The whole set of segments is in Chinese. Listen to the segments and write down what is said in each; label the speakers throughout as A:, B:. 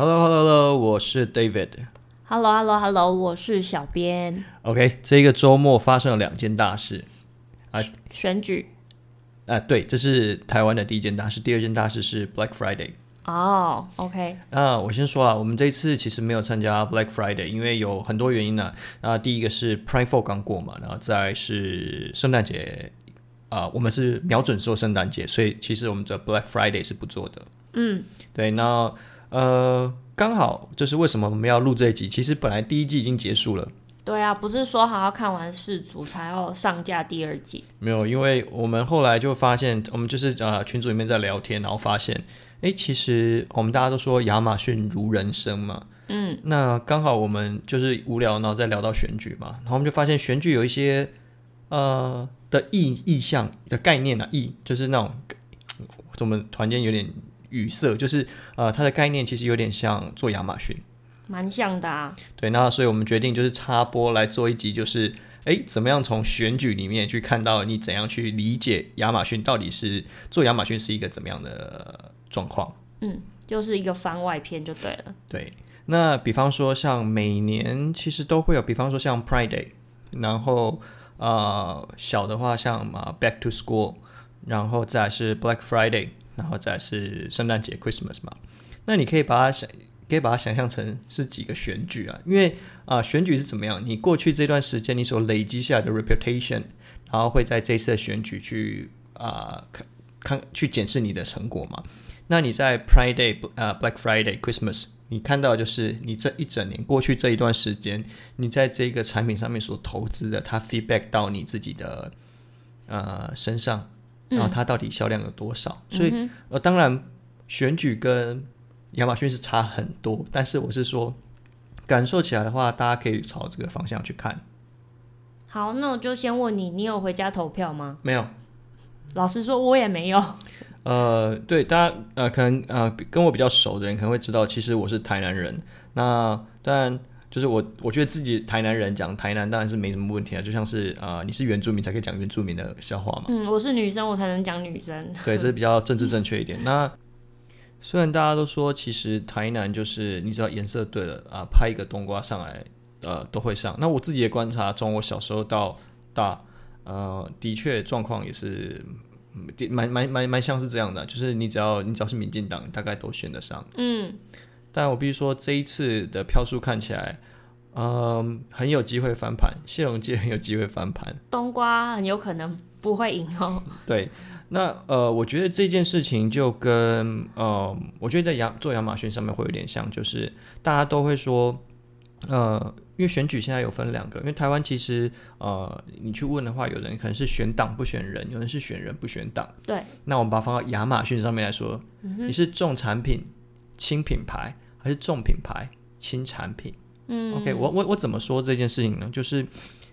A: Hello，Hello，Hello，我是 David。
B: Hello，Hello，Hello，我是小编。
A: OK，这个周末发生了两件大事啊，
B: 选举
A: 啊，对，这是台湾的第一件大事。第二件大事是 Black Friday。
B: 哦，OK。
A: 那我先说啊，我们这一次其实没有参加 Black Friday，因为有很多原因呢。啊，第一个是 Prime Four 刚过嘛，然后再是圣诞节啊，我们是瞄准做圣诞节，所以其实我们的 Black Friday 是不做的。嗯，对，那。呃，刚好就是为什么我们要录这一集？其实本来第一季已经结束了。
B: 对啊，不是说好要看完世足才要上架第二季？
A: 没有，因为我们后来就发现，我们就是呃群组里面在聊天，然后发现，哎，其实我们大家都说亚马逊如人生嘛。嗯。那刚好我们就是无聊，然后再聊到选举嘛，然后我们就发现选举有一些呃的意意向的概念啊，意就是那种我们团间有点。语塞就是呃，它的概念其实有点像做亚马逊，
B: 蛮像的啊。
A: 对，那所以我们决定就是插播来做一集，就是哎，怎么样从选举里面去看到你怎样去理解亚马逊到底是做亚马逊是一个怎么样的状况？
B: 嗯，就是一个番外篇就对了。
A: 对，那比方说像每年其实都会有，比方说像 Pride Day，然后呃小的话像嘛 Back to School，然后再是 Black Friday。然后再是圣诞节 Christmas 嘛，那你可以把它想，可以把它想象成是几个选举啊，因为啊、选举是怎么样？你过去这段时间你所累积下来的 reputation，然后会在这次的选举去啊、看看去检视你的成果嘛。那你在 Pride Day 啊、呃、Black Friday Christmas，你看到就是你这一整年过去这一段时间，你在这个产品上面所投资的，它 feedback 到你自己的呃身上。然后它到底销量有多少？嗯、所以呃，当然选举跟亚马逊是差很多，但是我是说感受起来的话，大家可以朝这个方向去看。
B: 好，那我就先问你，你有回家投票吗？
A: 没有。
B: 老实说，我也没有。
A: 呃，对，大家呃，可能呃跟我比较熟的人可能会知道，其实我是台南人。那当然。就是我，我觉得自己台南人讲台南当然是没什么问题啊，就像是啊、呃，你是原住民才可以讲原住民的笑话嘛。
B: 嗯，我是女生，我才能讲女生。
A: 对，这是比较政治正确一点。那虽然大家都说，其实台南就是你只要颜色对了啊，拍一个冬瓜上来，呃，都会上。那我自己的观察，从我小时候到大，呃，的确状况也是蛮蛮蛮蛮，蛮像是这样的，就是你只要你只要是民进党，大概都选得上。嗯。但我必须说，这一次的票数看起来，嗯，很有机会翻盘。谢龙介很有机会翻盘，
B: 冬瓜很有可能不会赢哦。
A: 对，那呃，我觉得这件事情就跟呃，我觉得在亚做亚马逊上面会有点像，就是大家都会说，呃，因为选举现在有分两个，因为台湾其实呃，你去问的话，有人可能是选党不选人，有人是选人不选党。
B: 对，
A: 那我们把它放到亚马逊上面来说，嗯、你是重产品。轻品牌还是重品牌？轻产品。嗯，OK，我我我怎么说这件事情呢？就是，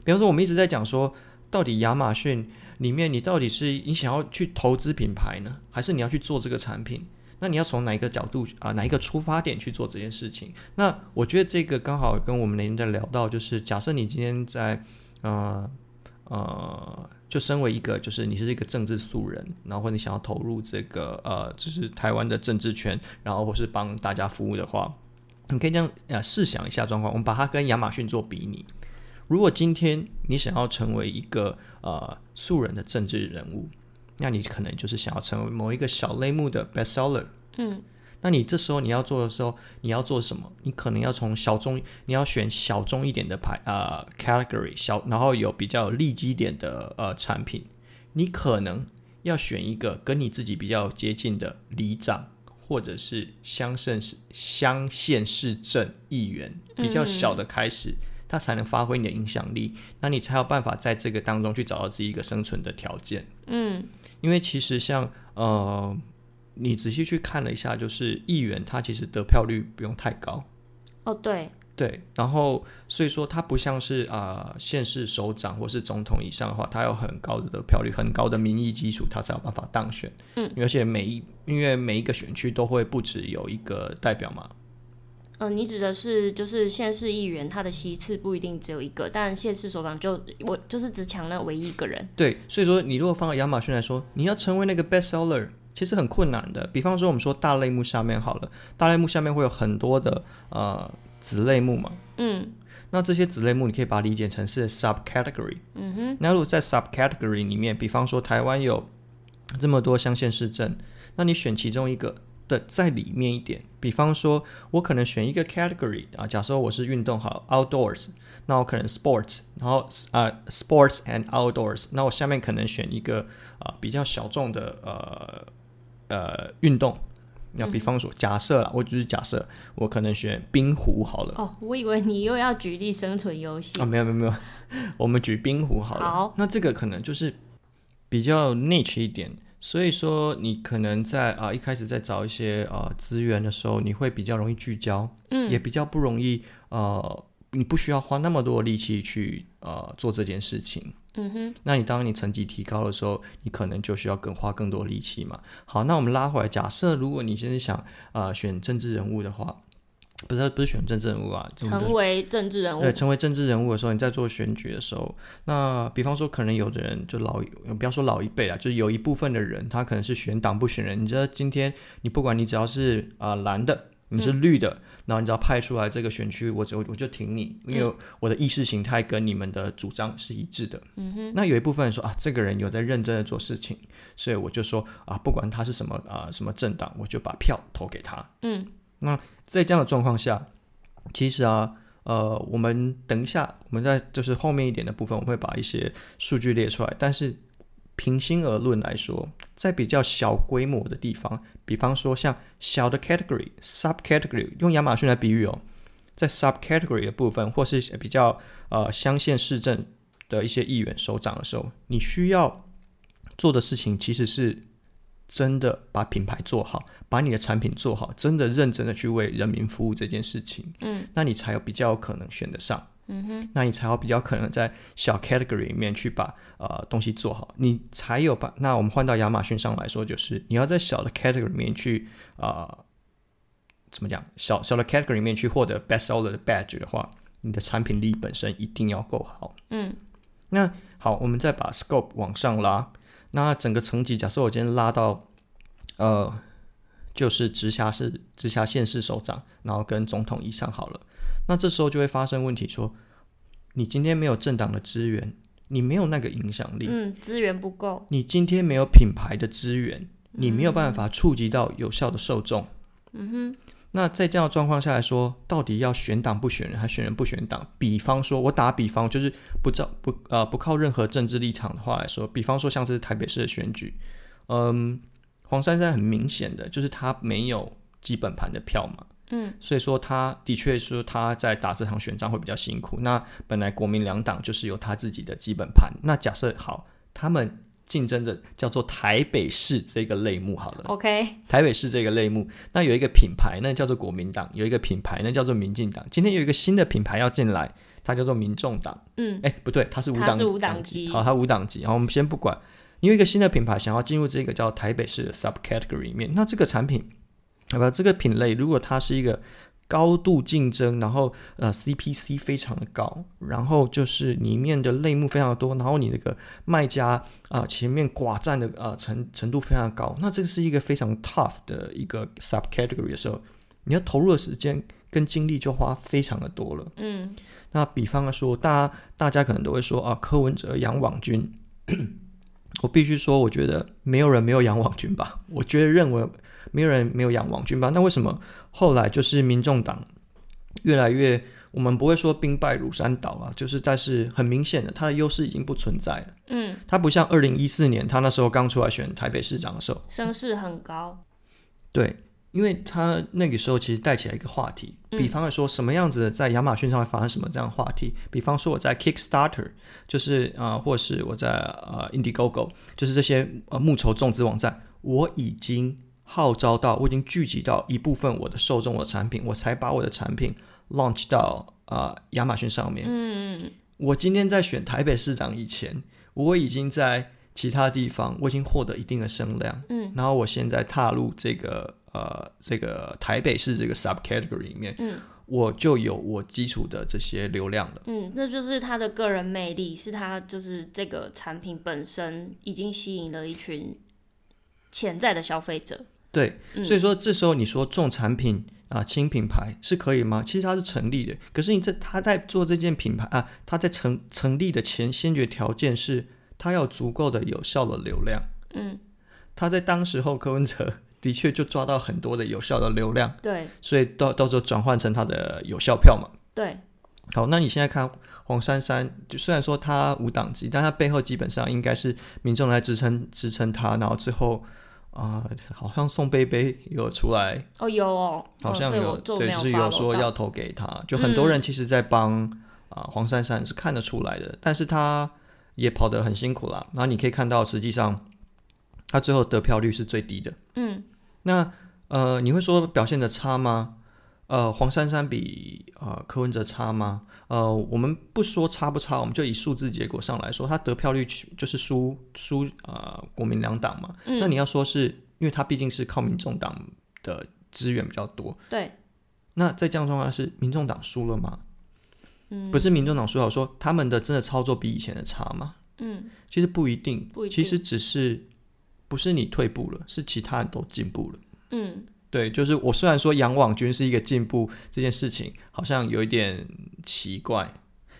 A: 比方说，我们一直在讲说，到底亚马逊里面，你到底是你想要去投资品牌呢，还是你要去做这个产品？那你要从哪一个角度啊，哪一个出发点去做这件事情？那我觉得这个刚好跟我们那天在聊到，就是假设你今天在，呃呃。就身为一个，就是你是一个政治素人，然后或者你想要投入这个呃，就是台湾的政治圈，然后或是帮大家服务的话，你可以这样啊，试想一下状况，我们把它跟亚马逊做比拟。如果今天你想要成为一个呃素人的政治人物，那你可能就是想要成为某一个小类目的 bestseller，嗯。那你这时候你要做的时候，你要做什么？你可能要从小众，你要选小众一点的牌啊、呃、category 小，然后有比较有利基点的呃产品。你可能要选一个跟你自己比较接近的里长，或者是乡镇市乡县市镇议员，比较小的开始，他才能发挥你的影响力。那你才有办法在这个当中去找到自己一个生存的条件。嗯，因为其实像呃。你仔细去看了一下，就是议员他其实得票率不用太高，
B: 哦，对
A: 对，然后所以说他不像是啊、呃、县市首长或是总统以上的话，他有很高的得票率、很高的民意基础，他才有办法当选。嗯，而且每一因为每一个选区都会不止有一个代表嘛。
B: 呃，你指的是就是县市议员，他的席次不一定只有一个，但县市首长就我就是只抢那唯一一个人。
A: 对，所以说你如果放到亚马逊来说，你要成为那个 best seller，其实很困难的。比方说我们说大类目下面好了，大类目下面会有很多的呃子类目嘛。嗯。那这些子类目你可以把它理解成是 subcategory。嗯哼。那如果在 subcategory 里面，比方说台湾有这么多乡县市镇，那你选其中一个。的在里面一点，比方说，我可能选一个 category 啊，假设我是运动好 outdoors，那我可能 sports，然后啊、uh, sports and outdoors，那我下面可能选一个啊、uh, 比较小众的呃呃运动，那比方说假设啦，我只是假设，我可能选冰壶好了。
B: 哦，我以为你又要举例生存游戏
A: 啊，没有没有没有，我们举冰壶好了。好，那这个可能就是比较 niche 一点。所以说，你可能在啊、呃、一开始在找一些呃资源的时候，你会比较容易聚焦，嗯，也比较不容易呃，你不需要花那么多力气去呃做这件事情，嗯哼。那你当你成绩提高的时候，你可能就需要更花更多力气嘛。好，那我们拉回来，假设如果你现在想啊、呃、选政治人物的话。不是不是选政治人物啊，
B: 成为政治人物。
A: 对，成为政治人物的时候，你在做选举的时候，那比方说，可能有的人就老，不要说老一辈啊，就是有一部分的人，他可能是选党不选人。你知道，今天你不管你只要是啊、呃、蓝的，你是绿的，嗯、然后你只要派出来这个选区，我就我就挺你，因为我的意识形态跟你们的主张是一致的。嗯哼。那有一部分人说啊，这个人有在认真的做事情，所以我就说啊，不管他是什么啊、呃、什么政党，我就把票投给他。嗯。那在这样的状况下，其实啊，呃，我们等一下，我们在就是后面一点的部分，我们会把一些数据列出来。但是平心而论来说，在比较小规模的地方，比方说像小的 category、subcategory，用亚马逊来比喻哦，在 subcategory 的部分，或是比较呃乡县市镇的一些议员首长的时候，你需要做的事情其实是。真的把品牌做好，把你的产品做好，真的认真的去为人民服务这件事情，嗯，那你才有比较有可能选得上，嗯哼，那你才有比较可能在小 category 里面去把呃东西做好，你才有把。那我们换到亚马逊上来说，就是你要在小的 category 里面去啊、呃，怎么讲？小小的 category 里面去获得 best seller 的 badge 的话，你的产品力本身一定要够好，嗯。那好，我们再把 scope 往上拉。那整个层级，假设我今天拉到，呃，就是直辖市、直辖县市首长，然后跟总统以上好了。那这时候就会发生问题，说你今天没有政党的资源，你没有那个影响力，
B: 嗯，资源不够。
A: 你今天没有品牌的资源，你没有办法触及到有效的受众。嗯哼。那在这样的状况下来说，到底要选党不选人，还选人不选党？比方说，我打比方，就是不照不呃不靠任何政治立场的话来说，比方说像是台北市的选举，嗯，黄珊珊很明显的就是他没有基本盘的票嘛，嗯，所以说他的确说他在打这场选战会比较辛苦。那本来国民两党就是有他自己的基本盘，那假设好他们。竞争的叫做台北市这个类目好了
B: ，OK，
A: 台北市这个类目，那有一个品牌，呢叫做国民党；有一个品牌，呢叫做民进党。今天有一个新的品牌要进来，它叫做民众党。嗯，哎，不对，它是无党，
B: 是无党籍。
A: 好，它无党籍。好，我们先不管，你有一个新的品牌想要进入这个叫台北市的 subcategory 里面，那这个产品，好吧，这个品类，如果它是一个。高度竞争，然后呃 CPC 非常的高，然后就是里面的类目非常的多，然后你那个卖家啊、呃、前面寡占的啊、呃、程程度非常高，那这个是一个非常 tough 的一个 subcategory 的时候，你要投入的时间跟精力就花非常的多了。嗯，那比方说，大家大家可能都会说啊，柯文哲养网军，我必须说，我觉得没有人没有养网军吧，我觉得认为。没有人没有养王军吧？那为什么后来就是民众党越来越？我们不会说兵败如山倒啊，就是但是很明显的，他的优势已经不存在了。嗯，他不像二零一四年他那时候刚出来选台北市长的时候，
B: 声势很高。
A: 对，因为他那个时候其实带起来一个话题，比方说什么样子的在亚马逊上会发生什么这样的话题？比方说我在 Kickstarter，就是啊、呃，或是我在呃 Indiegogo，就是这些呃募筹种子网站，我已经。号召到，我已经聚集到一部分我的受众的产品，我才把我的产品 launch 到啊、呃、亚马逊上面。
B: 嗯，
A: 我今天在选台北市长以前，我已经在其他地方，我已经获得一定的声量。
B: 嗯，
A: 然后我现在踏入这个呃这个台北市这个 subcategory 里面。
B: 嗯。
A: 我就有我基础的这些流量了。
B: 嗯，那就是他的个人魅力，是他就是这个产品本身已经吸引了一群潜在的消费者。
A: 对，嗯、所以说这时候你说重产品啊、轻品牌是可以吗？其实它是成立的。可是你这他在做这件品牌啊，他在成成立的前先决条件是，他要足够的有效的流量。
B: 嗯，
A: 他在当时候柯文哲。的确，就抓到很多的有效的流量，
B: 对，
A: 所以到到时候转换成他的有效票嘛。
B: 对，
A: 好，那你现在看黄珊珊，就虽然说他无党籍，但他背后基本上应该是民众来支撑支撑他，然后最后啊、呃，好像宋贝贝有出来
B: 哦，有哦，
A: 好像有，
B: 有
A: 对，就是有说要投给他，就很多人其实在帮啊、
B: 嗯
A: 呃、黄珊珊是看得出来的，但是他也跑得很辛苦啦。然后你可以看到，实际上他最后得票率是最低的，
B: 嗯。
A: 那呃，你会说表现的差吗？呃，黄珊珊比呃柯文哲差吗？呃，我们不说差不差，我们就以数字结果上来说，他得票率就是输输呃国民两党嘛。嗯。那你要说是因为他毕竟是靠民众党的资源比较多。
B: 对。
A: 那在这样状况下是民众党输了吗？
B: 嗯。
A: 不是民众党输了，说他们的真的操作比以前的差吗？
B: 嗯。其
A: 实不一定，
B: 不一定，
A: 其实只是。不是你退步了，是其他人都进步了。
B: 嗯，
A: 对，就是我虽然说杨网军是一个进步这件事情，好像有一点奇怪。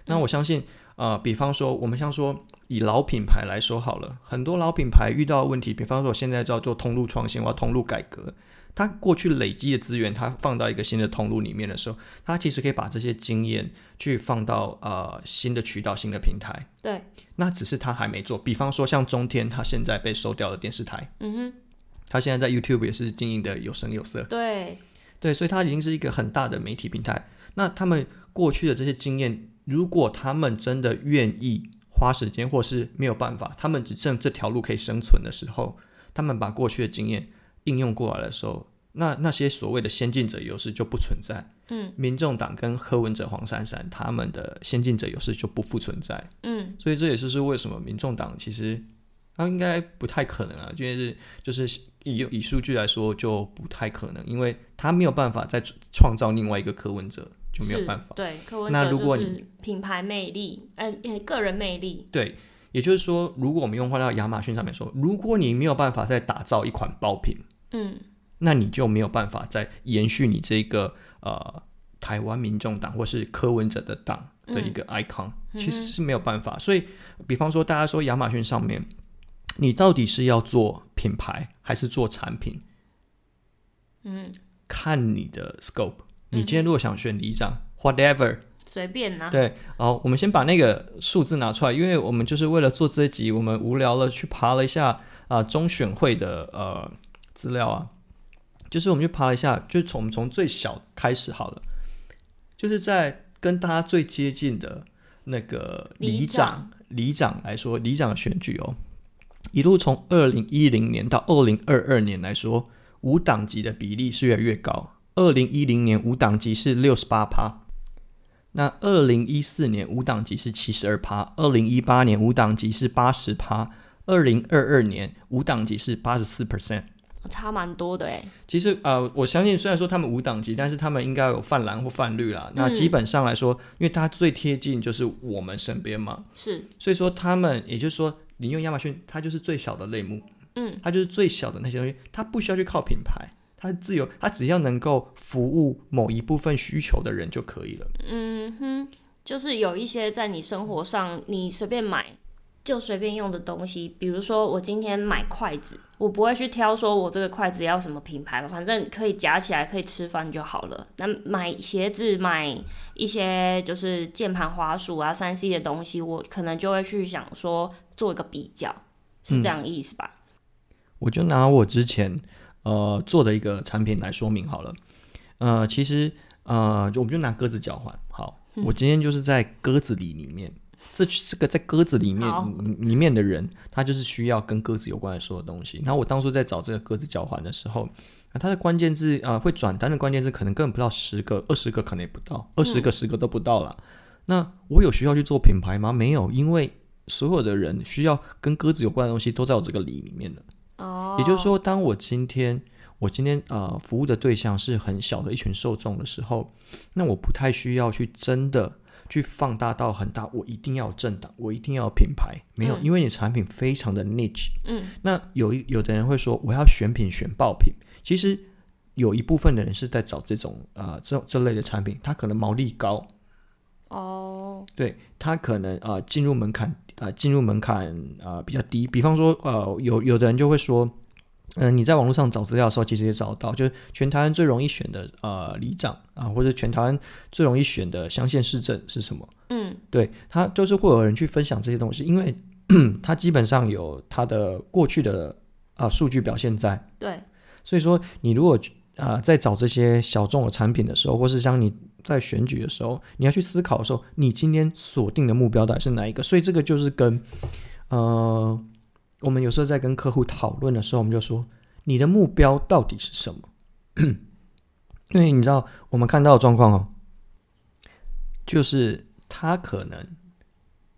A: 那我相信，嗯、呃，比方说我们像说以老品牌来说好了，很多老品牌遇到的问题，比方说我现在就要做通路创新，我要通路改革。他过去累积的资源，他放到一个新的通路里面的时候，他其实可以把这些经验去放到呃新的渠道、新的平台。
B: 对，
A: 那只是他还没做。比方说像中天，他现在被收掉的电视台，
B: 嗯哼，
A: 他现在在 YouTube 也是经营的有声有色。
B: 对，
A: 对，所以他已经是一个很大的媒体平台。那他们过去的这些经验，如果他们真的愿意花时间，或是没有办法，他们只剩这条路可以生存的时候，他们把过去的经验。应用过来的时候，那那些所谓的先进者优势就不存在。
B: 嗯，
A: 民众党跟柯文哲、黄珊珊他们的先进者优势就不复存在。
B: 嗯，
A: 所以这也就是为什么民众党其实他应该不太可能啊，就是就是以以数据来说就不太可能，因为他没有办法再创造另外一个柯文哲，就没有办法。
B: 对，柯文哲就是品牌魅力，嗯、呃，个人魅力。
A: 对，也就是说，如果我们用换到亚马逊上面说，如果你没有办法再打造一款爆品。
B: 嗯，
A: 那你就没有办法再延续你这个呃台湾民众党或是柯文哲的党的一个 icon，嗯，其实是没有办法。所以，比方说大家说亚马逊上面，你到底是要做品牌还是做产品？
B: 嗯，
A: 看你的 scope。你今天如果想选里长，嗯，whatever，
B: 随便拿。
A: 对，好，我们先把那个数字拿出来，因为我们就是为了做这一集，我们无聊了去爬了一下啊，呃，中选会的呃。资料啊，就是我们去爬了一下，就从从最小开始好了，就是在跟大家最接近的那个里长里长来说，里长的选举哦，一路从二零一零年到二零二二年来说，无党籍的比例是越来越高。二零一零年无党籍是六十八趴，那二零一四年无党籍是七十二趴，二零一八年无党籍是八十趴，二零二二年无党籍是八十四。percent。
B: 差蛮多的哎，
A: 其实呃，我相信虽然说他们无党籍，但是他们应该有泛蓝或泛绿啦。那基本上来说，因为他最贴近就是我们身边嘛，
B: 是，
A: 所以说他们也就是说，你用亚马逊，它就是最小的类目，
B: 嗯，
A: 它就是最小的那些东西，它不需要去靠品牌，它自由，它只要能够服务某一部分需求的人就可以了。
B: 嗯哼，就是有一些在你生活上，你随便买。就随便用的东西，比如说我今天买筷子，我不会去挑说我这个筷子要什么品牌吧，反正可以夹起来可以吃饭就好了。那买鞋子，买一些就是键盘滑鼠啊、三 C 的东西，我可能就会去想说做一个比较，是这样的意思吧？
A: 嗯，我就拿我之前呃做的一个产品来说明好了。呃，其实呃，就我们就拿鸽子脚环，好，嗯，我今天就是在鸽子里里面。这这个在鸽子里面里面的人，他就是需要跟鸽子有关的所有东西。然后我当初在找这个鸽子脚环的时候，它的关键字啊、呃、会转单的关键字可能根本不到十个、二十个，可能也不到二十个、十个都不到了。嗯、那我有需要去做品牌吗？没有，因为所有的人需要跟鸽子有关的东西都在我这个里里面的。哦，也就是说，当我今天我今天呃服务的对象是很小的一群受众的时候，那我不太需要去真的。去放大到很大，我一定要有政党，我一定要有品牌，没有，嗯、因为你产品非常的 niche。嗯，那有一有的人会说，我要选品选爆品，其实有一部分的人是在找这种呃这这类的产品，它可能毛利高。哦，对，他可能呃进入门槛呃进入门槛呃比较低，比方说呃有有的人就会说。嗯、呃，你在网络上找资料的时候，其实也找到，就是全台湾最容易选的呃里长啊，或者全台湾最容易选的乡县市政是什么？嗯，对，他就是会有人去分享这些东西，因为 他基本上有他的过去的啊、呃、数据表现在。对，所以说你如果啊、呃、在找这些小众的产品的时候，或是像你在选举的时候，你要去思考的时候，你今天锁定的目标到底是哪一个？所以这个就是跟呃。我们有时候在跟客户讨论的时候，我们就说：“你的目标到底是什么？” 因为你知道，我们看到的状况哦，就是他可能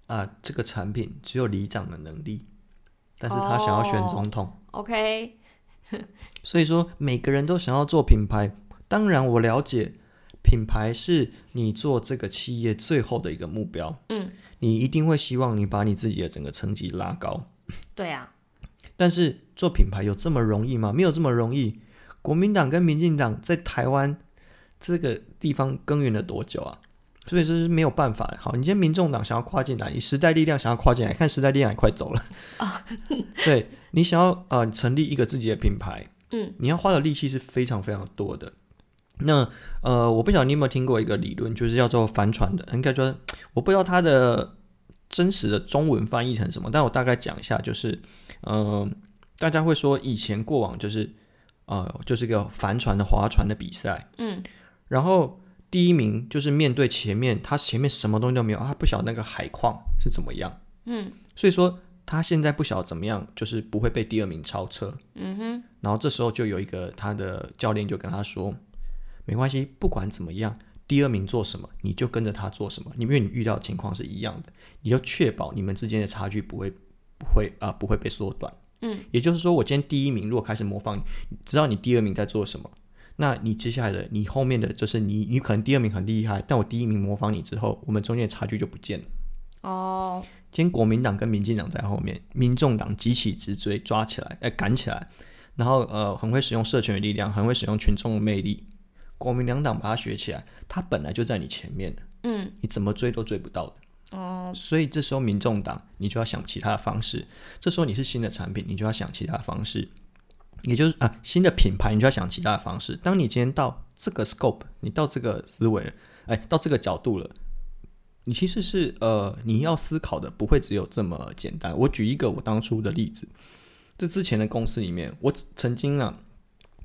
A: 啊、呃，这个产品只有里长的能力，但是他想要选总统。Oh, OK，所以说每个人都想要做品牌。当然，我了解品牌是你做这个企业最后的一个目标。嗯，你一定会希望你把你自己的整个成绩拉高。
B: 对啊，
A: 但是做品牌有这么容易吗？没有这么容易。国民党跟民进党在台湾这个地方耕耘了多久啊？所以说是没有办法。好，你今天民众党想要跨进来，你时代力量想要跨进来，看时代力量也快走了啊。对，你想要呃成立一个自己的品牌，嗯，你要花的力气是非常非常多的。那呃，我不晓得你有没有听过一个理论，就是叫做帆船的，应该说我不知道它的。真实的中文翻译成什么？但我大概讲一下，就是，嗯、呃，大家会说以前过往就是，呃，就是一个帆船的划船的比赛，嗯，然后第一名就是面对前面，他前面什么东西都没有，他不晓得那个海况是怎么样，嗯，所以说他现在不晓得怎么样，就是不会被第二名超车，嗯哼，然后这时候就有一个他的教练就跟他说，没关系，不管怎么样。第二名做什么，你就跟着他做什么。因为你遇到的情况是一样的，你就确保你们之间的差距不会不会啊、呃、不会被缩短。嗯，也就是说，我今天第一名如果开始模仿你，知道你第二名在做什么，那你接下来的你后面的就是你你可能第二名很厉害，但我第一名模仿你之后，我们中间的差距就不见了。哦，今天国民党跟民进党在后面，民众党急起直追，抓起来，哎、呃，赶起来，然后呃很会使用社群的力量，很会使用群众的魅力。国民两党把它学起来，它本来就在你前面的，嗯，你怎么追都追不到的，哦，所以这时候民众党你就要想其他的方式，这时候你是新的产品，你就要想其他的方式，也就是啊新的品牌，你就要想其他的方式。当你今天到这个 scope，你到这个思维，哎，到这个角度了，你其实是呃你要思考的不会只有这么简单。我举一个我当初的例子，这之前的公司里面，我曾经啊。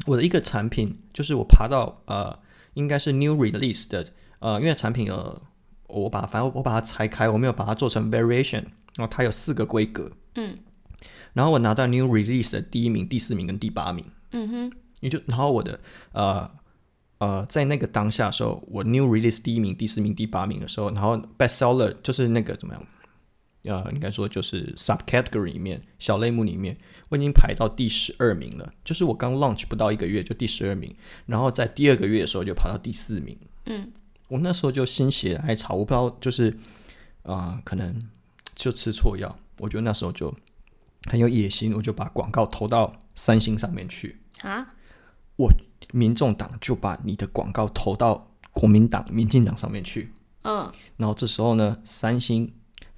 A: 我的一个产品就是我爬到呃，应该是 new release 的呃，因为产品呃，我把反正我把它拆开，我没有把它做成 variation，然后它有四个规格，嗯，然后我拿到 new release 的第一名、第四名跟第八名，嗯哼，也就然后我的呃呃，在那个当下的时候，我 new release 第一名、第四名、第八名的时候，然后 best seller 就是那个怎么样？呃，应该说就是 subcategory 里面小类目里面，我已经排到第十二名了。就是我刚 launch 不到一个月就第十二名，然后在第二个月的时候就跑到第四名。嗯，我那时候就心血来潮，我不知道就是啊、呃，可能就吃错药。我觉得那时候就很有野心，我就把广告投到三星上面去啊。我民众党就把你的广告投到国民党、民进党上面去。嗯，然后这时候呢，三星。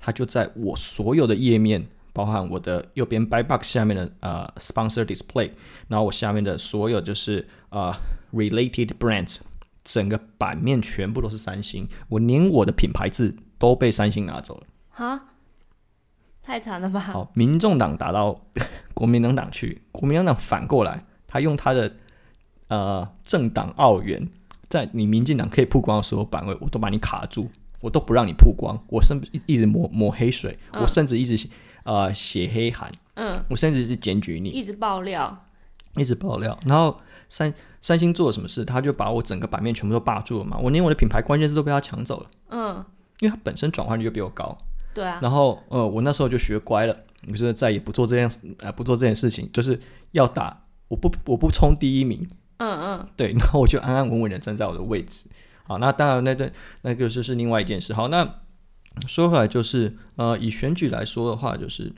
A: 它就在我所有的页面，包含我的右边 buy box 下面的呃 sponsor display，然后我下面的所有就是呃 related brands，整个版面全部都是三星，我连我的品牌字都被三星拿走了。哈，
B: 太惨了吧？
A: 好，民众党打到国民党党去，国民党党反过来，他用他的呃政党澳元，在你民进党可以曝光的所有版位，我都把你卡住。我都不让你曝光，我甚至一直抹抹黑水，
B: 嗯、
A: 我甚至一直呃写黑函，
B: 嗯，
A: 我甚至是检举你，
B: 一直爆料，
A: 一直爆料。然后三三星做了什么事，他就把我整个版面全部都霸住了嘛，我连我的品牌关键字都被他抢走了，
B: 嗯，
A: 因为他本身转换率就比我高，
B: 对啊，
A: 然后呃，我那时候就学乖了，你说再也不做这样啊、呃，不做这件事情，就是要打，我不我不冲第一名。
B: 嗯嗯，
A: 对，然后我就安安稳稳的站在我的位置。好，那当然，那对那个就是另外一件事。好，那说回来就是，呃，以选举来说的话，就是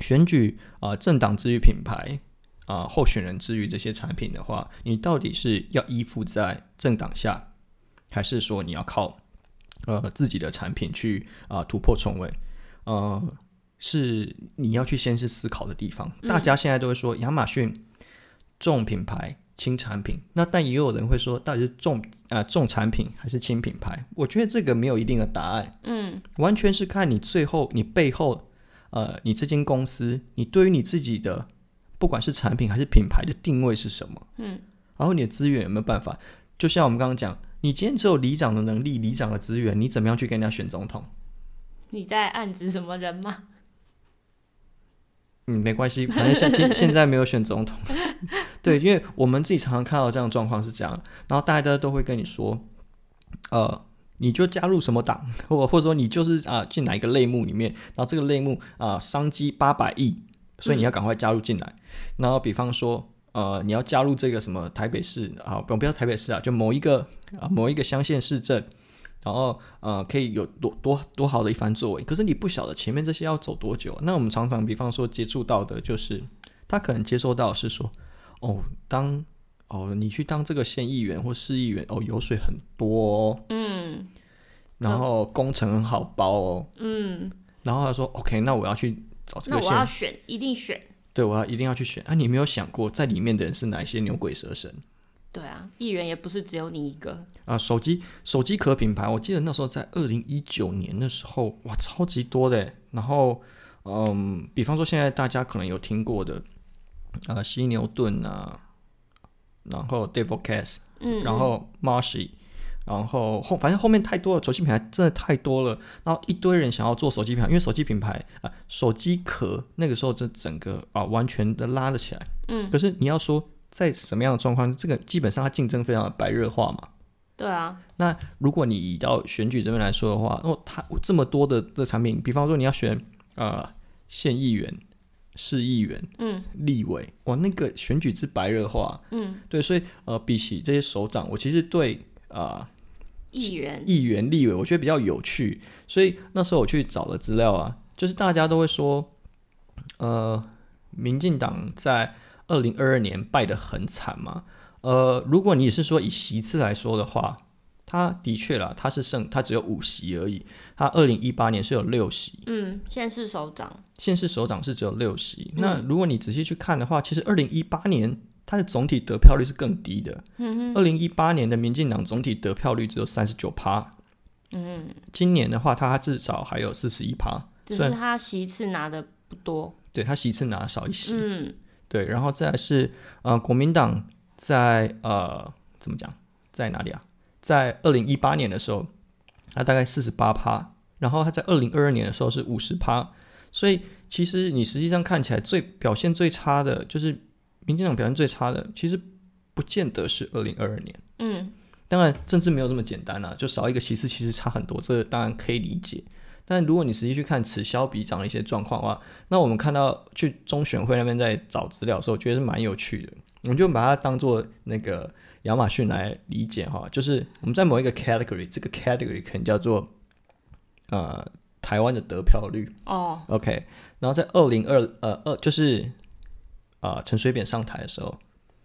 A: 选举啊、呃，政党之于品牌啊、呃，候选人之于这些产品的话，你到底是要依附在政党下，还是说你要靠呃自己的产品去啊、呃、突破重围？呃，是你要去先是思考的地方。大家现在都会说亚马逊重品牌。轻产品，那但也有人会说，到底是重啊、呃、重产品还是轻品牌？我觉得这个没有一定的答案，
B: 嗯，
A: 完全是看你最后你背后，呃，你这间公司，你对于你自己的不管是产品还是品牌的定位是什么，
B: 嗯，
A: 然后你的资源有没有办法？就像我们刚刚讲，你今天只有里长的能力、里长的资源，你怎么样去跟人家选总统？
B: 你在暗指什么人吗？
A: 嗯，没关系，反正现现现在没有选总统。对，因为我们自己常常看到这样的状况是这样，然后大家都会跟你说，呃，你就加入什么党，或或者说你就是啊、呃、进哪一个类目里面，然后这个类目啊、呃、商机八百亿，所以你要赶快加入进来。嗯、然后比方说，呃，你要加入这个什么台北市啊，不不要台北市啊，就某一个啊某一个乡县市镇。然后，呃，可以有多多多好的一番作为，可是你不晓得前面这些要走多久。那我们常常，比方说接触到的，就是他可能接收到是说，哦，当哦你去当这个县议员或市议员，哦，油水很多哦，
B: 嗯，
A: 然后工程很好包哦，
B: 嗯，
A: 然后他说，OK，那我要去找这个县，
B: 那我要选，一定选，
A: 对，我要一定要去选。啊，你没有想过在里面的人是哪些牛鬼蛇神？
B: 对啊，艺人也不是只有你一个
A: 啊。手机手机壳品牌，我记得那时候在二零一九年的时候，哇，超级多的。然后，嗯，比方说现在大家可能有听过的，啊，犀牛盾啊，然后 Devil Case，
B: 嗯，
A: 然后 Marshy，然后后反正后面太多了，手机品牌真的太多了。然后一堆人想要做手机品牌，因为手机品牌啊，手机壳那个时候这整个啊完全的拉了起来。
B: 嗯，
A: 可是你要说。在什么样的状况？这个基本上它竞争非常的白热化嘛。
B: 对啊。
A: 那如果你以到选举这边来说的话，哦，它这么多的的产品，比方说你要选呃县议员、市议员、
B: 嗯，
A: 立委，哇，那个选举之白热化，
B: 嗯，
A: 对，所以呃，比起这些首长，我其实对啊、呃、
B: 议员、
A: 议员、立委，我觉得比较有趣。所以那时候我去找了资料啊，就是大家都会说，呃，民进党在。二零二二年败得很惨嘛？呃，如果你是说以席次来说的话，他的确啦，他是胜，他只有五席而已。他二零一八年是有六席，
B: 嗯，县市首长，
A: 县市首长是只有六席。
B: 嗯、
A: 那如果你仔细去看的话，其实二零一八年他的总体得票率是更低的。
B: 嗯哼，
A: 二零一八年的民进党总体得票率只有三十九趴。
B: 嗯，
A: 今年的话，他至少还有四十一趴，
B: 只是他席次拿的不多。
A: 对，他席次拿的少一些。
B: 嗯。
A: 对，然后再来是呃，国民党在呃怎么讲，在哪里啊？在二零一八年的时候，他大概四十八趴，然后他在二零二二年的时候是五十趴，所以其实你实际上看起来最表现最差的，就是民进党表现最差的，其实不见得是二零二二年。
B: 嗯，
A: 当然政治没有这么简单啊，就少一个席次其实差很多，这个当然可以理解。但如果你实际去看此消彼长的一些状况的话，那我们看到去中选会那边在找资料的时候，我觉得是蛮有趣的。我们就把它当做那个亚马逊来理解哈，就是我们在某一个 category，这个 category 可能叫做呃台湾的得票率
B: 哦
A: ，OK，然后在二零二呃二就是啊陈水扁上台的时候，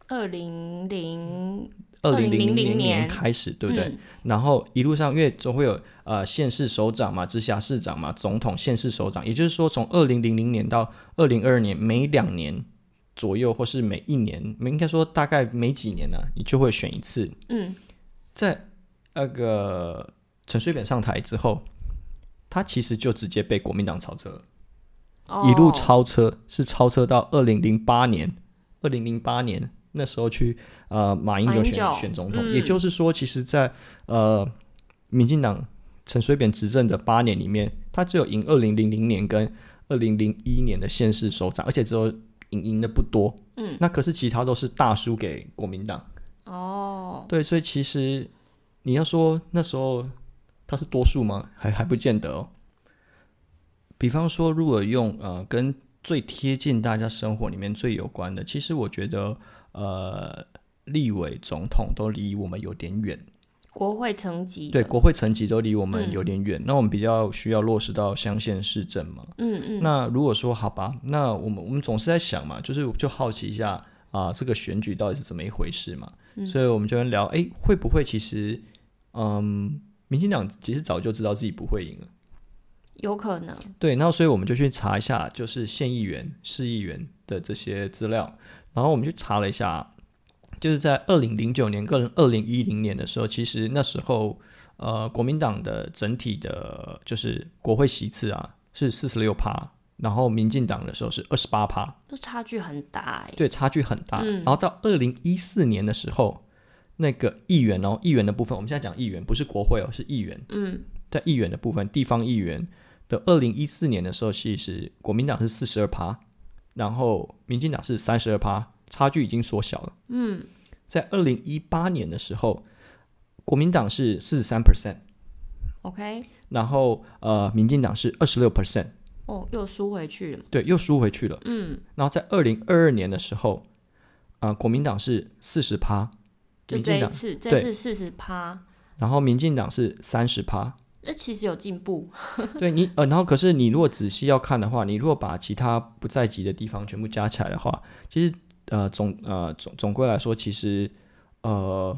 B: 二零零。
A: 二零零零年开始，对不对？嗯、然后一路上，因为总会有呃县市首长嘛、直辖市长嘛、总统、县市首长，也就是说，从二零零零年到二零二二年，每两年左右，或是每一年，应该说大概每几年呢、啊，你就会选一次。
B: 嗯，
A: 在那个陈水扁上台之后，他其实就直接被国民党超车，哦、一路超车，是超车到二零零八年，二零零八年。那时候去呃，马英九选选总统，嗯、也就是说，其实在，在呃，民进党陈水扁执政的八年里面，他只有赢二零零零年跟二零零一年的县市首长，而且只有赢赢的不多。嗯，那可是其他都是大输给国民党。哦，对，所以其实你要说那时候他是多数吗？还还不见得哦。比方说，如果用呃跟最贴近大家生活里面最有关的，其实我觉得呃立委、总统都离我们有点远。
B: 国会层级
A: 对，国会层级都离我们有点远，嗯，那我们比较需要落实到乡县市政嘛。嗯嗯。那如果说好吧，那我们我们总是在想嘛，就是就好奇一下啊，呃，这个选举到底是怎么一回事嘛？嗯，所以我们就能聊，哎，会不会其实，嗯，民进党其实早就知道自己不会赢了，
B: 有可能。
A: 对，那所以我们就去查一下，就是县议员、市议员的这些资料，然后我们去查了一下。就是在二零零九年跟二零一零年的时候，其实那时候，呃，国民党的整体的，就是国会席次啊，是四十六趴，然后民进党的时候是二十八趴，
B: 这差距很大哎。
A: 对，差距很大。嗯、然后到二零一四年的时候，那个议员哦，议员的部分，我们现在讲议员，不是国会哦，是议员。嗯，在议员的部分，地方议员的二零一四年的时候，其实国民党是四十二趴，然后民进党是三十二趴，差距已经缩小了。嗯。在二零一八年的时候，国民党是四十三 percent，OK，然后呃，民进党是二十六 percent，
B: 哦，又输回去了，
A: 对，又输回去了，嗯，然后在二零二二年的时候，啊、呃，国民党是四十趴，
B: 就这一次，这次四十趴，
A: 然后民进党是三十趴，
B: 那其实有进步，
A: 对你呃，然后可是你如果仔细要看的话，你如果把其他不在籍的地方全部加起来的话，其实。呃，总呃总总归来说，其实呃，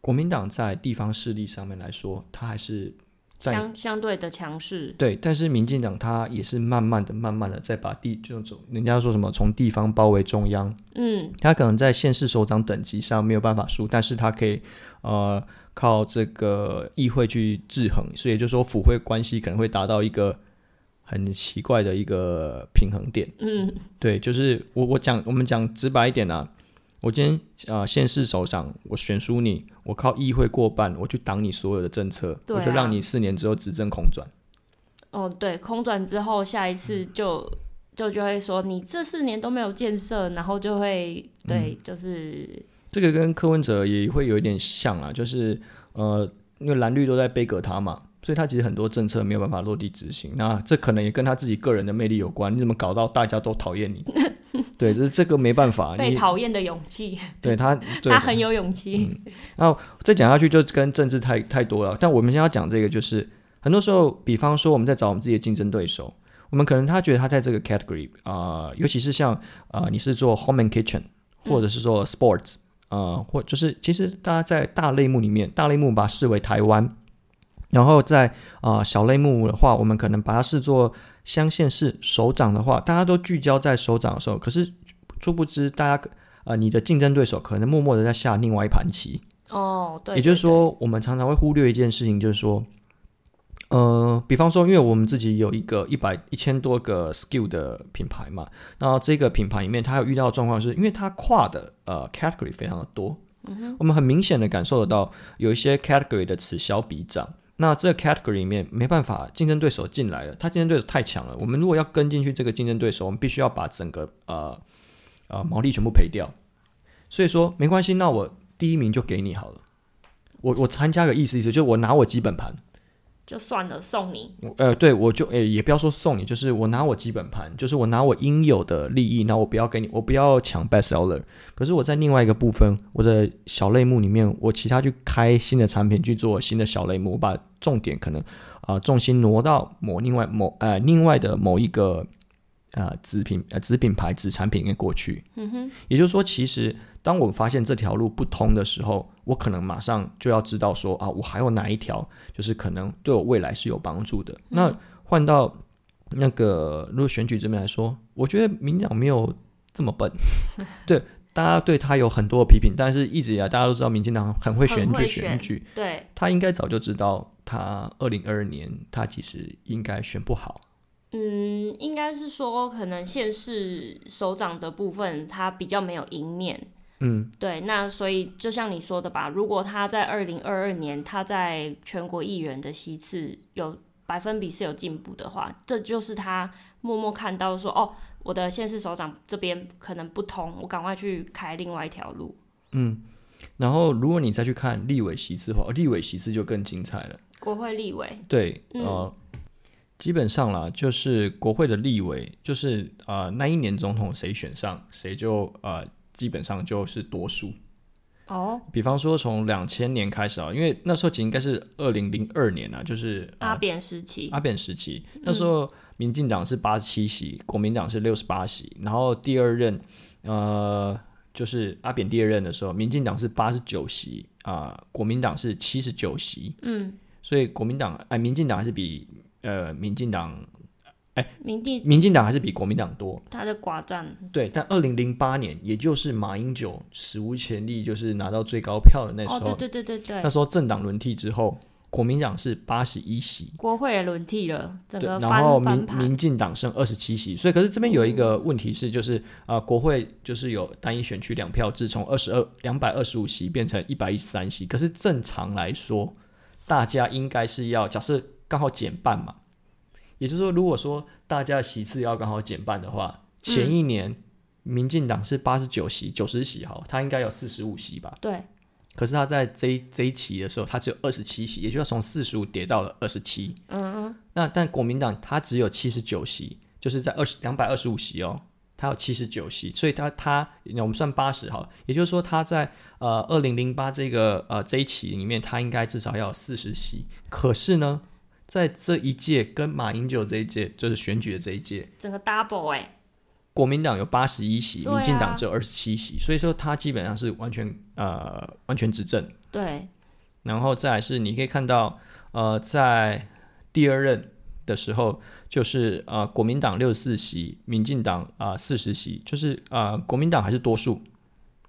A: 国民党在地方势力上面来说，它还是
B: 相相对的强势。
A: 对，但是民进党它也是慢慢的、慢慢的在把地这种人家说什么从地方包围中央。嗯，他可能在县市首长等级上没有办法输，但是他可以呃靠这个议会去制衡，所以也就是说府会关系可能会达到一个。很奇怪的一个平衡点，嗯，对，就是我我讲我们讲直白一点啊，我今天啊县市首长，我选输你，我靠议会过半，我去挡你所有的政策，啊，我就让你四年之后执政空转。
B: 哦，对，空转之后下一次就、嗯、就就会说你这四年都没有建设，然后就会对，嗯、就是
A: 这个跟柯文哲也会有一点像啊，就是呃，因为蓝绿都在背革他嘛。所以他其实很多政策没有办法落地执行，那这可能也跟他自己个人的魅力有关。你怎么搞到大家都讨厌你？对，就是这个没办法。
B: 被讨厌的勇气。
A: 对他，对
B: 他很有勇气。
A: 嗯，然后再讲下去就跟政治太太多了。但我们现在要讲这个，就是很多时候，比方说我们在找我们自己的竞争对手，我们可能他觉得他在这个 category 啊，呃，尤其是像啊，呃，你是做 home and kitchen，或者是做 sports 啊，呃，或就是其实大家在大类目里面，大类目把它视为台湾。然后在啊、呃、小类目的话，我们可能把它视作相县市首长的话，大家都聚焦在首长的时候，可是殊不知大家呃你的竞争对手可能默默的在下另外一盘棋。
B: 哦，对，对，对。
A: 也就是说，我们常常会忽略一件事情，就是说，呃，比方说，因为我们自己有一个一百一千多个 skill 的品牌嘛，然后这个品牌里面，它有遇到的状况是，因为它跨的呃 category 非常的多，嗯，我们很明显的感受得到有一些 category 的此消彼长。那这个 category 里面没办法，竞争对手进来了，他竞争对手太强了。我们如果要跟进去这个竞争对手，我们必须要把整个呃呃毛利全部赔掉。所以说没关系，那我第一名就给你好了。我我参加个意思意思，就是我拿我基本盘。
B: 就算了，送你。
A: 呃，对，我就诶、欸，也不要说送你，就是我拿我基本盘，就是我拿我应有的利益，那我不要给你，我不要抢 best seller。可是我在另外一个部分，我的小类目里面，我其他去开新的产品去做新的小类目，我把重点可能啊、呃、重心挪到某另外某呃另外的某一个呃子品呃子品牌子产品里面过去。嗯哼，也就是说，其实。当我发现这条路不通的时候，我可能马上就要知道说啊，我还有哪一条，就是可能对我未来是有帮助的。嗯、那换到那个如果选举这边来说，我觉得民进党没有这么笨。对，大家对他有很多批评，但是一直以来大家都知道民进党很会选举，选，选举。
B: 对，
A: 他应该早就知道，他二零二二年他其实应该选不好。
B: 嗯，应该是说可能县市首长的部分他比较没有赢面。
A: 嗯，
B: 对，那所以就像你说的吧，如果他在二零二二年他在全国议员的席次有百分比是有进步的话，这就是他默默看到说，哦，我的县市首长这边可能不通，我赶快去开另外一条路。
A: 嗯，然后如果你再去看立委席次的话，立委席次就更精彩了。
B: 国会立委，
A: 对，
B: 嗯、
A: 呃，基本上啦，就是国会的立委，就是呃那一年总统谁选上，谁就呃。基本上就是多数
B: 哦。
A: 比方说，从两千年开始啊，因为那时候其实应该是二零零二年啊，就是
B: 阿扁时期。
A: 阿扁时期，那时候民进党是八十七席，国民党是六十八席。然后第二任，呃，就是阿扁第二任的时候，民进党是八十九席啊，国民党是七十九席。
B: 嗯，
A: 所以国民党哎，民进党还是比呃民进党。哎，民进
B: 民
A: 进党还是比国民党多，
B: 他的寡占
A: 对。但二零零八年，也就是马英九史无前例，就是拿到最高票的那时候，
B: 哦、对对对对对。
A: 那时候政党轮替之后，国民党是八十一席，
B: 国会也轮替了，整个
A: 然后民民进党剩二十七席。所以，可是这边有一个问题是，就是啊、嗯呃，国会就是有单一选区两票制，从二十二两百二十五席变成一百一十三席。可是正常来说，大家应该是要假设刚好减半嘛。也就是说，如果说大家的席次要刚好减半的话，前一年民进党是八十九席，九十席哈，他应该有四十五席吧？
B: 对。
A: 可是他在这一这一期的时候，他只有二十七席，也就是从四十五跌到了二十七。
B: 嗯嗯。
A: 那但国民党他只有七十九席，就是在二十两百二十五席哦，他有七十九席，所以他他我们算八十哈，也就是说他在呃二零零八这个呃这一期里面，他应该至少要有四十席。可是呢？在这一届跟马英九这一届，就是选举的这一届，
B: 整个 double 哎、欸，
A: 国民党有八十一席，
B: 啊、
A: 民进党只有二十七席，所以说他基本上是完全呃完全执政。
B: 对，
A: 然后再来是你可以看到呃在第二任的时候，就是呃国民党六十四席，民进党啊四十席，就是呃国民党还是多数。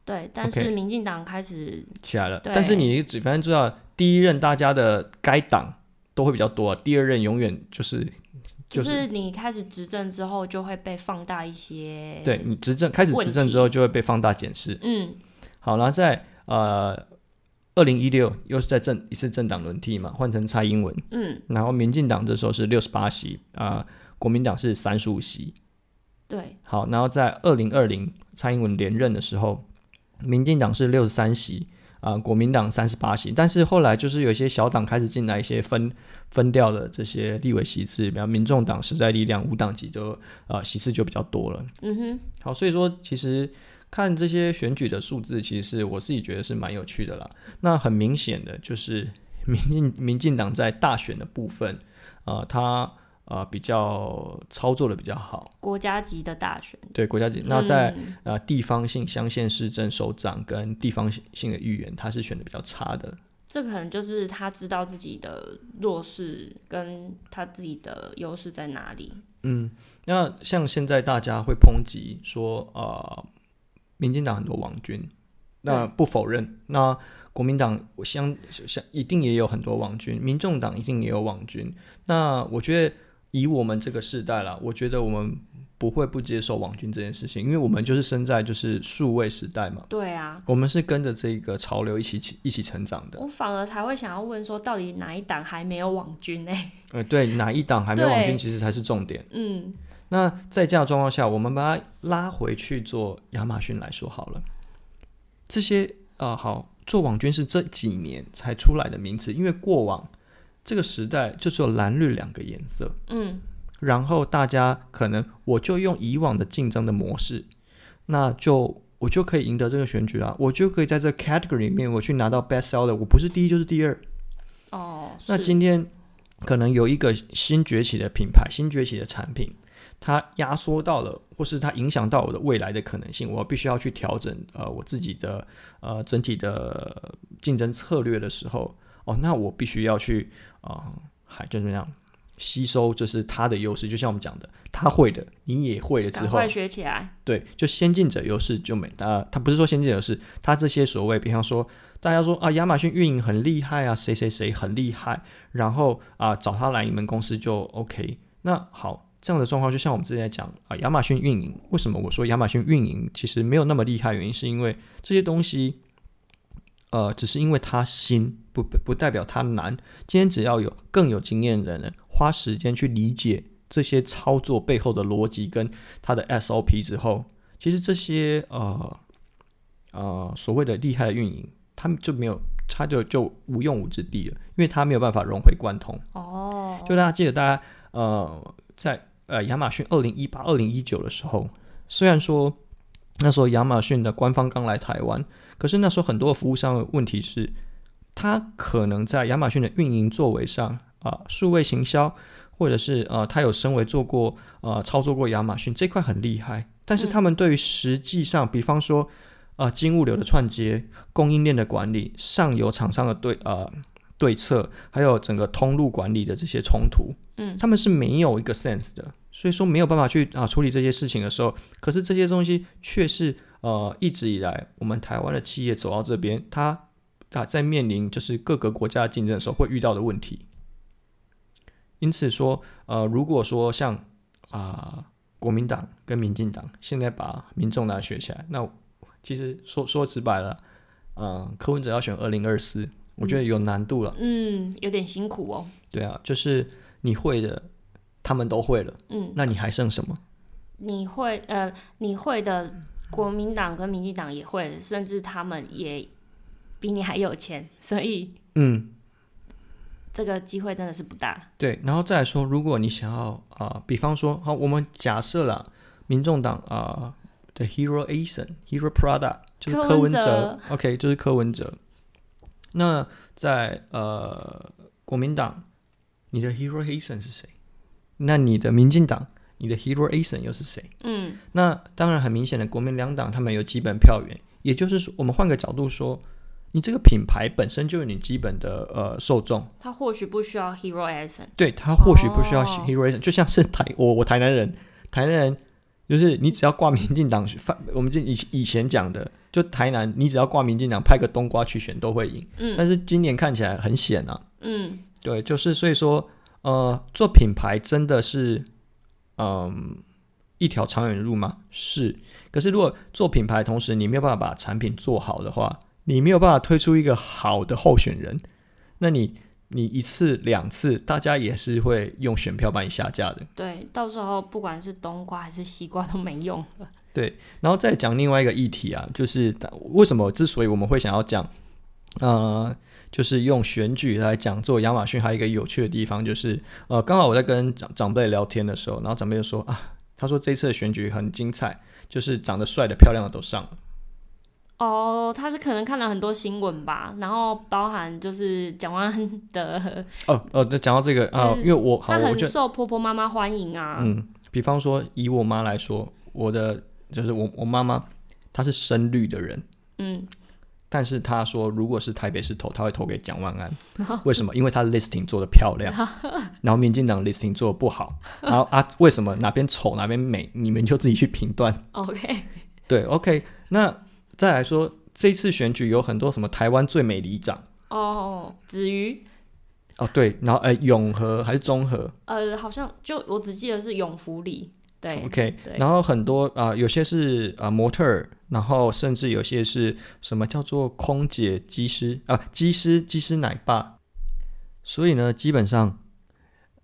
B: 对，但是民进党开始
A: 起来了，但是你只反正知道第一任大家的该党。都会比较多啊，第二任永远就是，
B: 就是、就是你开始执政之后就会被放大一些，
A: 对你执政开始执政之后就会被放大检视。
B: 嗯，
A: 好，然后在呃二零一六又是在政一次政党轮替嘛，换成蔡英文，
B: 嗯，
A: 然后民进党这时候是六十八席啊、呃，国民党是三十五席，
B: 对，
A: 好，然后在二零二零蔡英文连任的时候，民进党是六十三席。啊、呃，国民党三十八席，但是后来就是有一些小党开始进来，一些分分掉的这些立委席次，比方民众党、时代力量、五党籍的啊席次就比较多了。
B: 嗯哼，
A: 好，所以说其实看这些选举的数字，其实是我自己觉得是蛮有趣的啦。那很明显的就是民进民进党在大选的部分，啊、呃，他。啊、呃，比较操作的比较好，
B: 国家级的大选，
A: 对国家级。那在、
B: 嗯、
A: 呃地方性乡县市政首长跟地方性的议员，他是选的比较差的。
B: 这可能就是他知道自己的弱势跟他自己的优势在哪里。
A: 嗯，那像现在大家会抨击说，呃，民进党很多网军，那不否认。那国民党我相相一定也有很多网军，民众党一定也有网军。那我觉得。以我们这个时代了，我觉得我们不会不接受网军这件事情，因为我们就是生在就是数位时代嘛。
B: 对啊，
A: 我们是跟着这个潮流一起起一起成长的。
B: 我反而才会想要问说，到底哪一档还没有网军呢？
A: 呃，对，哪一档还没有网军，其实才是重点。
B: 嗯，
A: 那在这样的状况下，我们把它拉回去做亚马逊来说好了。这些啊、呃，好，做网军是这几年才出来的名词，因为过往。这个时代就只有蓝绿两个颜色，
B: 嗯，
A: 然后大家可能我就用以往的竞争的模式，那就我就可以赢得这个选举啊，我就可以在这 category 里面我去拿到 best seller，我不是第一就是第二。
B: 哦，
A: 那今天可能有一个新崛起的品牌、新崛起的产品，它压缩到了，或是它影响到我的未来的可能性，我必须要去调整呃我自己的呃整体的竞争策略的时候。哦，那我必须要去啊，还、呃、就怎么样吸收，就是他的优势。就像我们讲的，他会的，你也会了之后，
B: 快学起来。
A: 对，就先进者优势就没。他他不是说先进者优势，他这些所谓，比方说大家说啊，亚马逊运营很厉害啊，谁谁谁很厉害，然后啊找他来你们公司就 OK。那好，这样的状况，就像我们之前讲啊，亚马逊运营为什么我说亚马逊运营其实没有那么厉害？原因是因为这些东西，呃，只是因为他新，不不代表他难。今天只要有更有经验的人花时间去理解这些操作背后的逻辑跟他的 SOP 之后，其实这些呃呃所谓的厉害的运营，他们就没有。他就就无用武之地了，因为他没有办法融会贯通。
B: 哦，
A: 就大家记得，大家呃，在呃亚马逊二零一八、二零一九的时候，虽然说那时候亚马逊的官方刚来台湾，可是那时候很多服务商的问题是，他可能在亚马逊的运营作为上啊、呃，数位行销，或者是呃，他有身为做过呃操作过亚马逊这块很厉害，但是他们对于实际上，嗯、比方说。啊，金物流的串接、供应链的管理、上游厂商的对呃对策，还有整个通路管理的这些冲突，嗯，他们是没有一个 sense 的，所以说没有办法去啊处理这些事情的时候，可是这些东西却是呃一直以来我们台湾的企业走到这边，它啊在面临就是各个国家竞争的时候会遇到的问题。因此说，呃，如果说像啊、呃、国民党跟民进党现在把民众党学起来，那其实说说直白了，嗯，柯文哲要选二零二四，我觉得有难度了。
B: 嗯，有点辛苦哦。
A: 对啊，就是你会的，他们都会了。嗯，那你还剩什么？
B: 你会呃，你会的，国民党跟民进党也会，甚至他们也比你还有钱，所以嗯，这个机会真的是不大。
A: 对，然后再来说，如果你想要啊、呃，比方说，好，我们假设了民众党啊。的，Hero Ason，Hero Prada 就是柯文哲，柯文哲，OK，就是柯文哲。那在呃国民党，你的 Hero Ason 是谁？那你的民进党，你的 Hero Asen 又是谁？嗯，那当然很明显的，国民两党他们有基本票源，也就是说，我们换个角度说，你这个品牌本身就有你基本的呃受众，
B: 他或许不需要 Hero Asen，
A: 对，他或许不需要 Hero Asen，、哦、就像是台我我台南人，台南人。就是你只要挂民进党，我们这以以前讲的，就台南，你只要挂民进党，派个冬瓜去选都会赢。嗯，但是今年看起来很险啊。嗯，对，就是所以说，呃，做品牌真的是，嗯、呃，一条长远的路吗？是。可是如果做品牌同时你没有办法把产品做好的话，你没有办法推出一个好的候选人，那你。你一次两次，大家也是会用选票把你下架的。
B: 对，到时候不管是冬瓜还是西瓜都没用了。
A: 对，然后再讲另外一个议题啊，就是为什么之所以我们会想要讲，呃，就是用选举来讲做亚马逊，还有一个有趣的地方就是，呃，刚好我在跟长长辈聊天的时候，然后长辈就说啊，他说这一次的选举很精彩，就是长得帅的、漂亮的都上了。
B: 哦，他是可能看了很多新闻吧，然后包含就是蒋万安的
A: 哦哦，那讲到这个啊、呃，因为我好
B: 他很受婆婆妈妈欢迎啊。
A: 嗯，比方说以我妈来说，我的就是我我妈妈她是深绿的人，嗯，但是他说如果是台北市投，他会投给蒋万安，为什么？因为他 listing 做的漂亮，然后民进党 listing 做的不好，然后啊为什么哪边丑哪边美？你们就自己去评断。
B: OK，
A: 对，OK，那。再来说，这次选举有很多什么台湾最美里长
B: 哦，子瑜
A: 哦，对，然后呃，永和还是中和？
B: 呃，好像就我只记得是永福里，对
A: ，OK，对然后很多啊、呃，有些是啊、呃、模特儿，然后甚至有些是什么叫做空姐、机师啊，机师、机师奶爸。所以呢，基本上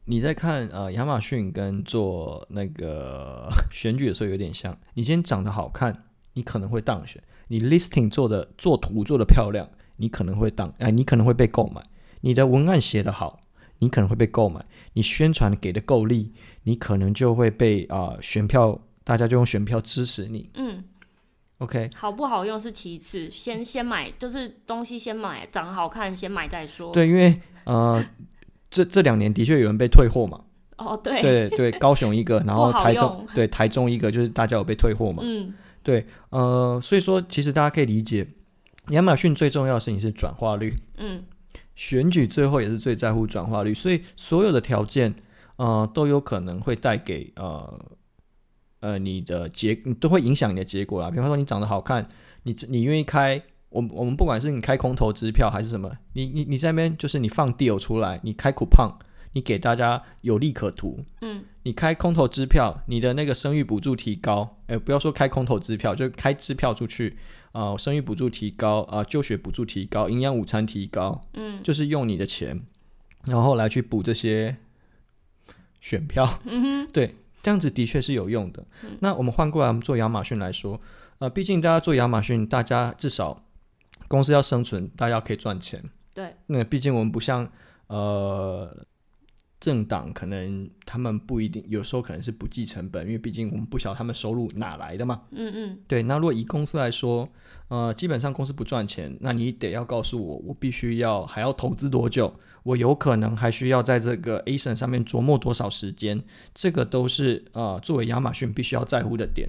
A: 你在看啊、呃、亚马逊跟做那个 选举的时候有点像，你今天长得好看，你可能会当选。你 listing 做的做图做的漂亮，你可能会当哎，你可能会被购买。你的文案写得好，你可能会被购买。你宣传给的够力，你可能就会被啊、选票，大家就用选票支持你。嗯，OK，
B: 好不好用是其次，先先买就是东西先买，长得好看先买再说。
A: 对，因为呃这这两年的确有人被退货嘛。
B: 哦，对
A: 对对，高雄一个，然后台中 对台中一个，就是大家有被退货嘛。嗯。对，呃，所以说其实大家可以理解，亚马逊最重要的事情是转化率。嗯，选举最后也是最在乎转化率，所以所有的条件，呃，都有可能会带给呃呃你的结，都会影响你的结果啦。比方说你长得好看，你你愿意开，我我们不管是你开空头支票还是什么，你你你在那边就是你放 deal 出来，你开 coupon，你给大家有利可图。
B: 嗯，
A: 你开空头支票，你的那个生育补助提高，哎，不要说开空头支票，就开支票出去啊、呃，生育补助提高啊、呃，就学补助提高，营养午餐提高，
B: 嗯，
A: 就是用你的钱，然后来去补这些选票。
B: 嗯哼，
A: 对，这样子的确是有用的。嗯、那我们换过来，我们做亚马逊来说，呃，毕竟大家做亚马逊，大家至少公司要生存，大家可以赚钱。
B: 对，
A: 那毕竟我们不像呃。政党可能他们不一定，有时候可能是不计成本，因为毕竟我们不晓得他们收入哪来的嘛。
B: 嗯嗯。对，
A: 那如果以公司来说，呃，基本上公司不赚钱，那你得要告诉我，我必须要还要投资多久，我有可能还需要在这个 ASIN 上面琢磨多少时间，这个都是呃作为亚马逊必须要在乎的点。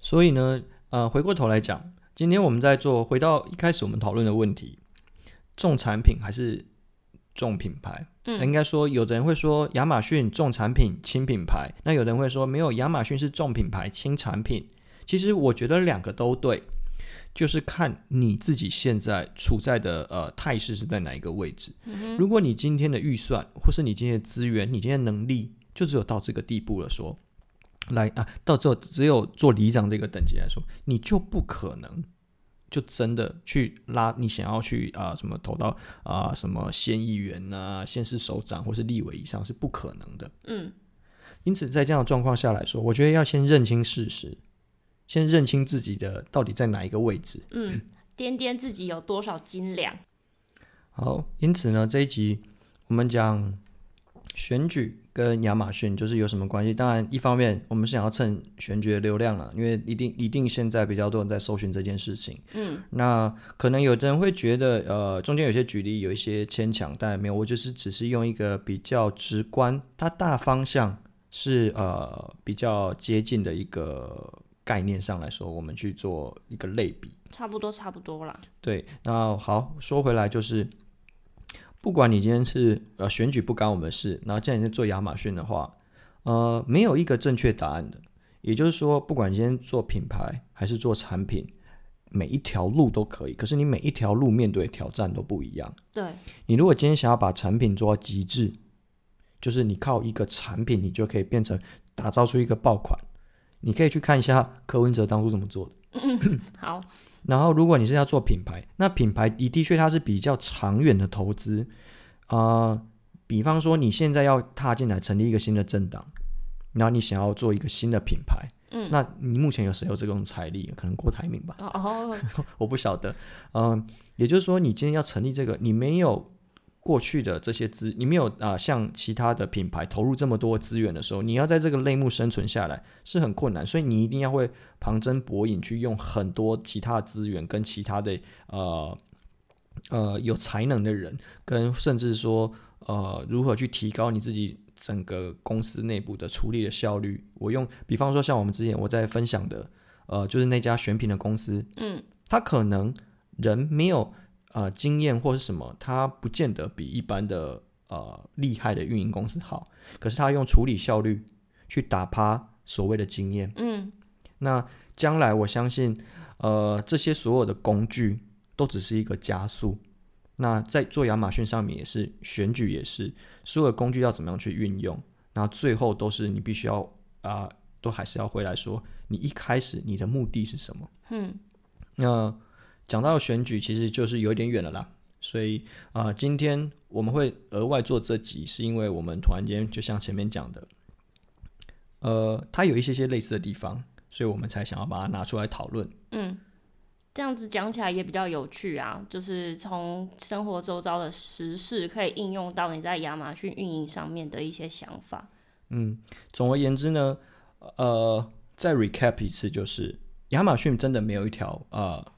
A: 所以呢，呃，回过头来讲，今天我们在做，回到一开始我们讨论的问题，重产品还是重品牌？嗯，应该说，有的人会说亚马逊重产品轻品牌，那有的人会说没有，亚马逊是重品牌轻产品。其实我觉得两个都对，就是看你自己现在处在的呃态势是在哪一个位置。嗯。如果你今天的预算或是你今天的资源，你今天的能力就只有到这个地步了说，说来啊，到最后只有做里长这个等级来说，你就不可能。就真的去拉你想要去啊、呃、什么投到啊、呃、什么县议员啊、县市首长或是立委以上是不可能的。
B: 嗯，
A: 因此在这样的状况下来说，我觉得要先认清事实，先认清自己的到底在哪一个位置。
B: 嗯，掂掂自己有多少斤两。
A: 好，因此呢这一集我们讲选举。跟亚马逊就是有什么关系？当然，一方面我们是想要蹭选举的流量了，因为一定一定现在比较多人在搜寻这件事情。
B: 嗯，
A: 那可能有的人会觉得，呃，中间有些举例有一些牵强，但没有，我就是只是用一个比较直观，它大方向是呃比较接近的一个概念上来说，我们去做一个类比。
B: 差不多，差不多啦。
A: 对，那好，说回来就是。不管你今天是呃选举不干我们的事，然后既然你是做亚马逊的话，呃，没有一个正确答案的。也就是说，不管你今天做品牌还是做产品，每一条路都可以。可是你每一条路面对的挑战都不一样。
B: 对。
A: 你如果今天想要把产品做到极致，就是你靠一个产品，你就可以变成打造出一个爆款。你可以去看一下柯文哲当初怎么做的。
B: 嗯，好。
A: 然后，如果你是要做品牌，那品牌的的确它是比较长远的投资啊、呃。比方说，你现在要踏进来成立一个新的政党，然后你想要做一个新的品牌，
B: 嗯，
A: 那你目前有谁有这种财力？可能郭台铭吧。
B: 哦，
A: 我不晓得。嗯、也就是说，你今天要成立这个，你没有。过去的这些资，你没有啊、呃，像其他的品牌投入这么多资源的时候，你要在这个类目生存下来是很困难，所以你一定要会旁征博引，去用很多其他的资源跟其他的呃呃有才能的人，跟甚至说呃如何去提高你自己整个公司内部的处理的效率。我用比方说像我们之前我在分享的呃，就是那家选品的公司，
B: 嗯，
A: 他可能人没有。呃，经验或是什么，它不见得比一般的呃厉害的运营公司好。可是它用处理效率去打趴所谓的经验。
B: 嗯，
A: 那将来我相信，呃，这些所有的工具都只是一个加速。那在做亚马逊上面也是，选举也是，所有的工具要怎么样去运用？那最后都是你必须要啊、呃，都还是要回来说，你一开始你的目的是什么？
B: 嗯，
A: 那。讲到选举，其实就是有点远了啦，所以啊、呃，今天我们会额外做这集，是因为我们突然间就像前面讲的，呃，它有一些些类似的地方，所以我们才想要把它拿出来讨论。
B: 嗯，这样子讲起来也比较有趣啊，就是从生活周遭的时事可以应用到你在亚马逊运营上面的一些想法。
A: 嗯，总而言之呢，呃，再 recap 一次，就是亚马逊真的没有一条呃。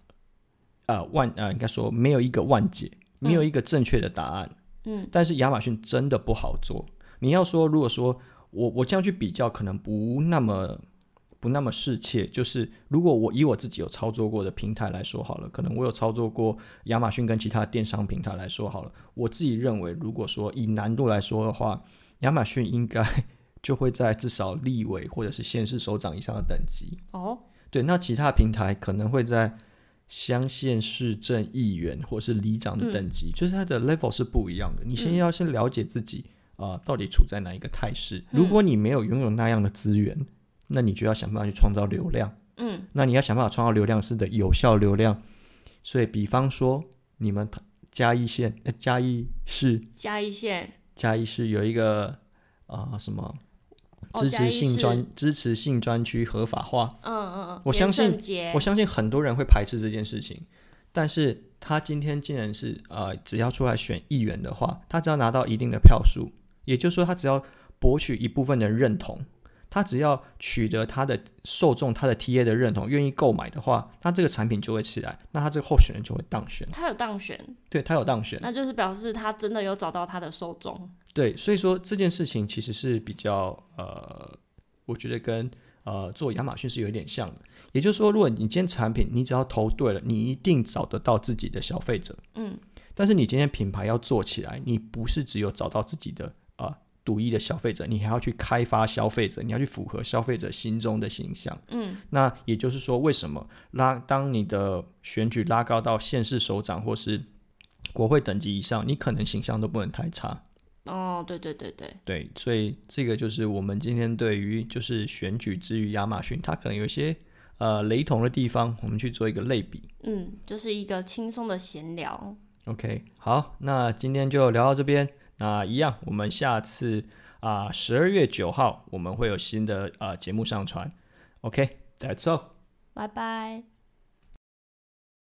A: 呃，万呃，应该说没有一个万解，没有一个正确的答案。
B: 嗯，
A: 但是亚马逊真的不好做。你要说，如果说我我这样去比较，可能不那么不那么适切。就是如果我以我自己有操作过的平台来说好了，可能我有操作过亚马逊跟其他电商平台来说好了，我自己认为，如果说以难度来说的话，亚马逊应该 就会在至少立委或者是县市首长以上的等级。
B: 哦，
A: 对，那其他平台可能会在。乡县市政议员或是里长的等级，嗯、就是他的 level 是不一样的。你先要先了解自己，啊、呃，到底处在哪一个态势。如果你没有拥有那样的资源，那你就要想办法去创造流量。
B: 嗯，
A: 那你要想办法创造流量是的有效流量。所以，比方说你们嘉义县、呃、嘉义市、
B: 嘉义县、
A: 嘉义市有一个啊、呃、什么？支持性专、哦、支持性专区合法化，
B: 嗯嗯嗯，
A: 我相信我相信很多人会排斥这件事情，但是他今天竟然是呃，只要出来选议员的话，他只要拿到一定的票数，也就是说他只要博取一部分的认同。他只要取得他的受众、他的 TA 的认同，愿意购买的话，那这个产品就会起来，那他这个候选人就会当选。
B: 他有当选，
A: 对，他有当选，
B: 那就是表示他真的有找到他的受众。
A: 对，所以说这件事情其实是比较呃，我觉得跟呃做亚马逊是有点像的。也就是说，如果你今天产品你只要投对了，你一定找得到自己的消费者。
B: 嗯，
A: 但是你今天品牌要做起来，你不是只有找到自己的啊。呃独一的消费者，你还要去开发消费者，你要去符合消费者心中的形象。
B: 嗯，
A: 那也就是说，为什么拉当你的选举拉高到县市首长或是国会等级以上，你可能形象都不能太差。
B: 哦，对对对对
A: 对，所以这个就是我们今天对于就是选举之于亚马逊，它可能有一些呃雷同的地方，我们去做一个类比。
B: 嗯，就是一个轻松的闲聊。
A: OK，好，那今天就聊到这边。那一样，我们下次啊，十二月九号我们会有新的啊节目上传。OK，that's all，
B: 拜拜。